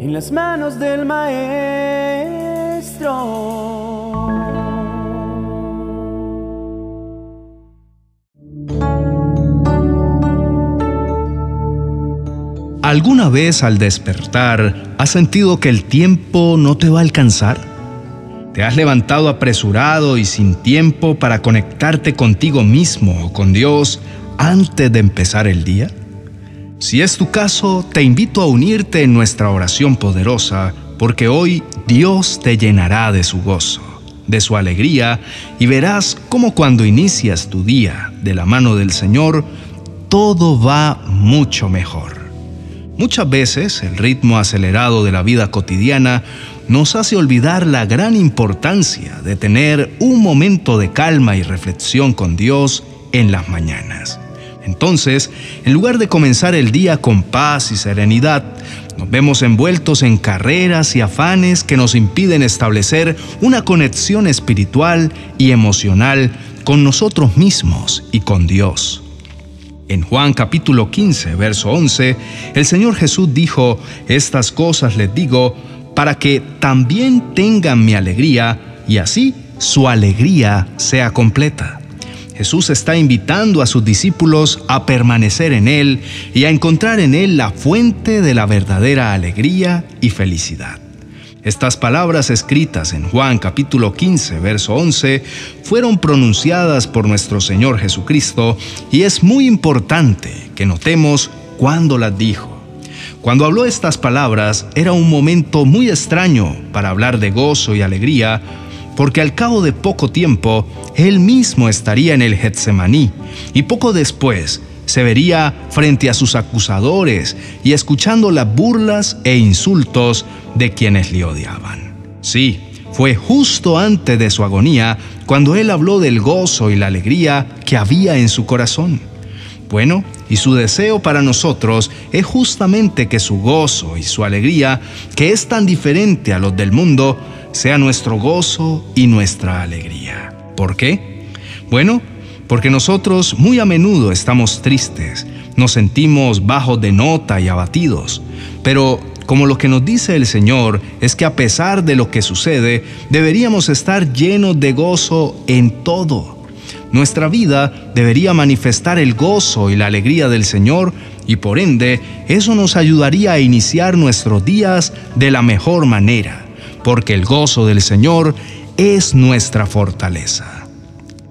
en las manos del Maestro. ¿Alguna vez al despertar has sentido que el tiempo no te va a alcanzar? ¿Te has levantado apresurado y sin tiempo para conectarte contigo mismo o con Dios antes de empezar el día? Si es tu caso, te invito a unirte en nuestra oración poderosa, porque hoy Dios te llenará de su gozo, de su alegría, y verás cómo cuando inicias tu día de la mano del Señor, todo va mucho mejor. Muchas veces el ritmo acelerado de la vida cotidiana nos hace olvidar la gran importancia de tener un momento de calma y reflexión con Dios en las mañanas. Entonces, en lugar de comenzar el día con paz y serenidad, nos vemos envueltos en carreras y afanes que nos impiden establecer una conexión espiritual y emocional con nosotros mismos y con Dios. En Juan capítulo 15, verso 11, el Señor Jesús dijo, Estas cosas les digo para que también tengan mi alegría y así su alegría sea completa. Jesús está invitando a sus discípulos a permanecer en Él y a encontrar en Él la fuente de la verdadera alegría y felicidad. Estas palabras escritas en Juan capítulo 15, verso 11, fueron pronunciadas por nuestro Señor Jesucristo y es muy importante que notemos cuándo las dijo. Cuando habló estas palabras era un momento muy extraño para hablar de gozo y alegría, porque al cabo de poco tiempo él mismo estaría en el Getsemaní y poco después se vería frente a sus acusadores y escuchando las burlas e insultos de quienes le odiaban. Sí, fue justo antes de su agonía cuando él habló del gozo y la alegría que había en su corazón. Bueno, y su deseo para nosotros es justamente que su gozo y su alegría, que es tan diferente a los del mundo, sea nuestro gozo y nuestra alegría. ¿Por qué? Bueno, porque nosotros muy a menudo estamos tristes, nos sentimos bajos de nota y abatidos, pero como lo que nos dice el Señor es que a pesar de lo que sucede, deberíamos estar llenos de gozo en todo. Nuestra vida debería manifestar el gozo y la alegría del Señor y por ende eso nos ayudaría a iniciar nuestros días de la mejor manera, porque el gozo del Señor es nuestra fortaleza.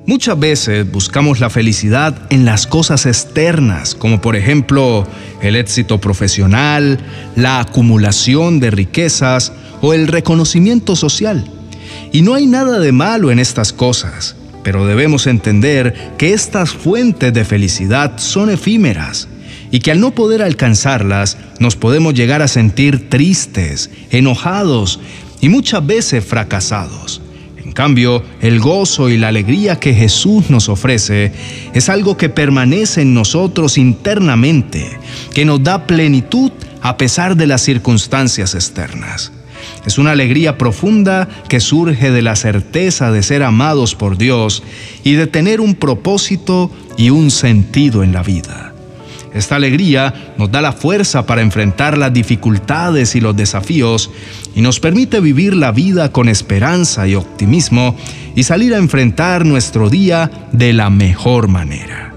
Muchas veces buscamos la felicidad en las cosas externas, como por ejemplo el éxito profesional, la acumulación de riquezas o el reconocimiento social. Y no hay nada de malo en estas cosas, pero debemos entender que estas fuentes de felicidad son efímeras y que al no poder alcanzarlas nos podemos llegar a sentir tristes, enojados y muchas veces fracasados cambio, el gozo y la alegría que Jesús nos ofrece es algo que permanece en nosotros internamente, que nos da plenitud a pesar de las circunstancias externas. Es una alegría profunda que surge de la certeza de ser amados por Dios y de tener un propósito y un sentido en la vida. Esta alegría nos da la fuerza para enfrentar las dificultades y los desafíos y nos permite vivir la vida con esperanza y optimismo y salir a enfrentar nuestro día de la mejor manera.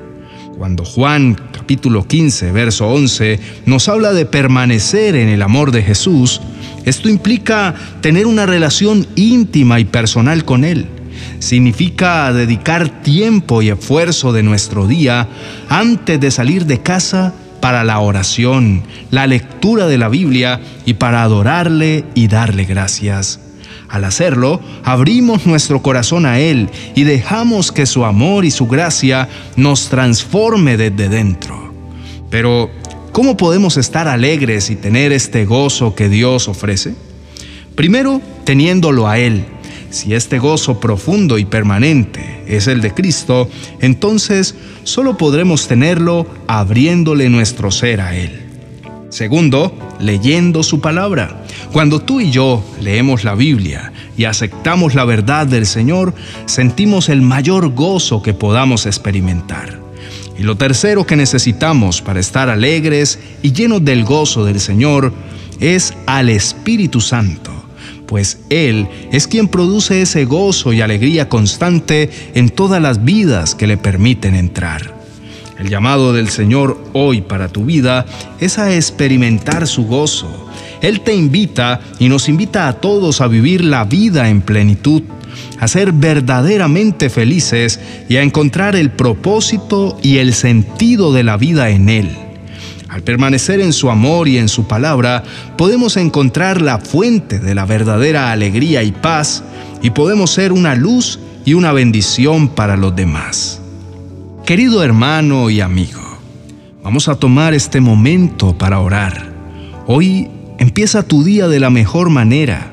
Cuando Juan capítulo 15, verso 11 nos habla de permanecer en el amor de Jesús, esto implica tener una relación íntima y personal con Él significa dedicar tiempo y esfuerzo de nuestro día antes de salir de casa para la oración, la lectura de la Biblia y para adorarle y darle gracias. Al hacerlo, abrimos nuestro corazón a Él y dejamos que su amor y su gracia nos transforme desde dentro. Pero, ¿cómo podemos estar alegres y tener este gozo que Dios ofrece? Primero, teniéndolo a Él si este gozo profundo y permanente es el de Cristo, entonces solo podremos tenerlo abriéndole nuestro ser a Él. Segundo, leyendo su palabra. Cuando tú y yo leemos la Biblia y aceptamos la verdad del Señor, sentimos el mayor gozo que podamos experimentar. Y lo tercero que necesitamos para estar alegres y llenos del gozo del Señor es al Espíritu Santo, pues Él es quien produce ese gozo y alegría constante en todas las vidas que le permiten entrar. El llamado del Señor hoy para tu vida es a experimentar su gozo. Él te invita y nos invita a todos a vivir la vida en plenitud, a ser verdaderamente felices y a encontrar el propósito y el sentido de la vida en Él. Al permanecer en su amor y en su palabra, podemos encontrar la fuente de la verdadera alegría y paz y podemos ser una luz y una bendición para los demás. Querido hermano y amigo, vamos a tomar este momento para orar. Hoy empieza tu día de la mejor manera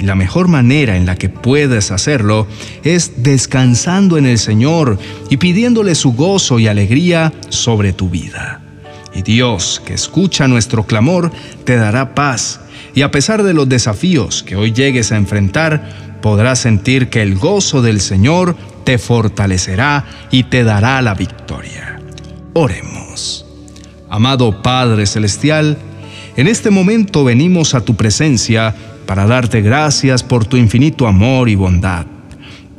y la mejor manera en la que puedes hacerlo es descansando en el Señor y pidiéndole su gozo y alegría sobre tu vida. Y Dios, que escucha nuestro clamor, te dará paz y a pesar de los desafíos que hoy llegues a enfrentar, podrás sentir que el gozo del Señor te fortalecerá y te dará la victoria. Oremos. Amado Padre Celestial, en este momento venimos a tu presencia para darte gracias por tu infinito amor y bondad.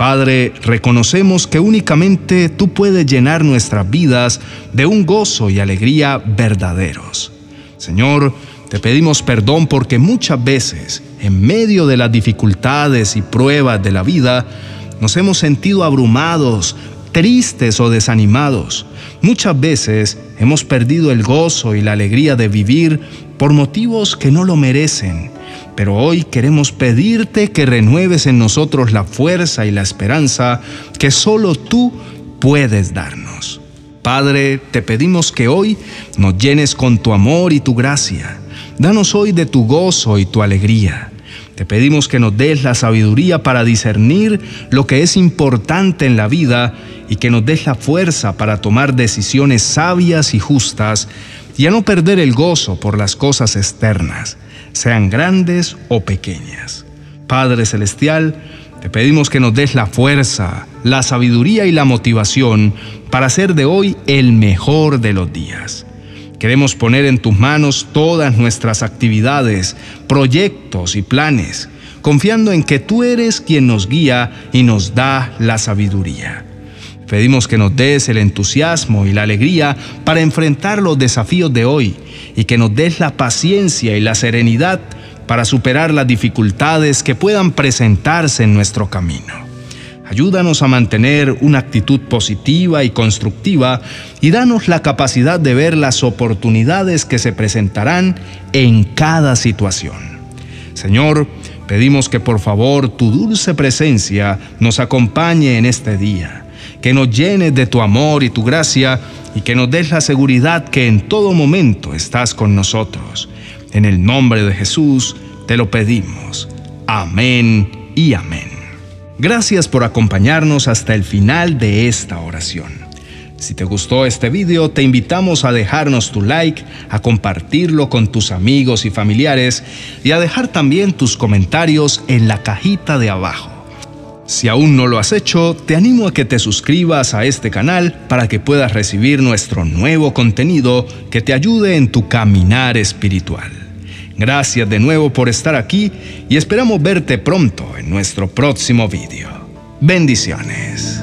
Padre, reconocemos que únicamente tú puedes llenar nuestras vidas de un gozo y alegría verdaderos. Señor, te pedimos perdón porque muchas veces, en medio de las dificultades y pruebas de la vida, nos hemos sentido abrumados, tristes o desanimados. Muchas veces hemos perdido el gozo y la alegría de vivir por motivos que no lo merecen. Pero hoy queremos pedirte que renueves en nosotros la fuerza y la esperanza que solo tú puedes darnos. Padre, te pedimos que hoy nos llenes con tu amor y tu gracia. Danos hoy de tu gozo y tu alegría. Te pedimos que nos des la sabiduría para discernir lo que es importante en la vida y que nos des la fuerza para tomar decisiones sabias y justas y a no perder el gozo por las cosas externas, sean grandes o pequeñas. Padre Celestial, te pedimos que nos des la fuerza, la sabiduría y la motivación para hacer de hoy el mejor de los días. Queremos poner en tus manos todas nuestras actividades, proyectos y planes, confiando en que tú eres quien nos guía y nos da la sabiduría. Pedimos que nos des el entusiasmo y la alegría para enfrentar los desafíos de hoy y que nos des la paciencia y la serenidad para superar las dificultades que puedan presentarse en nuestro camino. Ayúdanos a mantener una actitud positiva y constructiva y danos la capacidad de ver las oportunidades que se presentarán en cada situación. Señor, pedimos que por favor tu dulce presencia nos acompañe en este día, que nos llenes de tu amor y tu gracia y que nos des la seguridad que en todo momento estás con nosotros. En el nombre de Jesús te lo pedimos. Amén y amén. Gracias por acompañarnos hasta el final de esta oración. Si te gustó este video, te invitamos a dejarnos tu like, a compartirlo con tus amigos y familiares y a dejar también tus comentarios en la cajita de abajo. Si aún no lo has hecho, te animo a que te suscribas a este canal para que puedas recibir nuestro nuevo contenido que te ayude en tu caminar espiritual. Gracias de nuevo por estar aquí y esperamos verte pronto en nuestro próximo video. Bendiciones.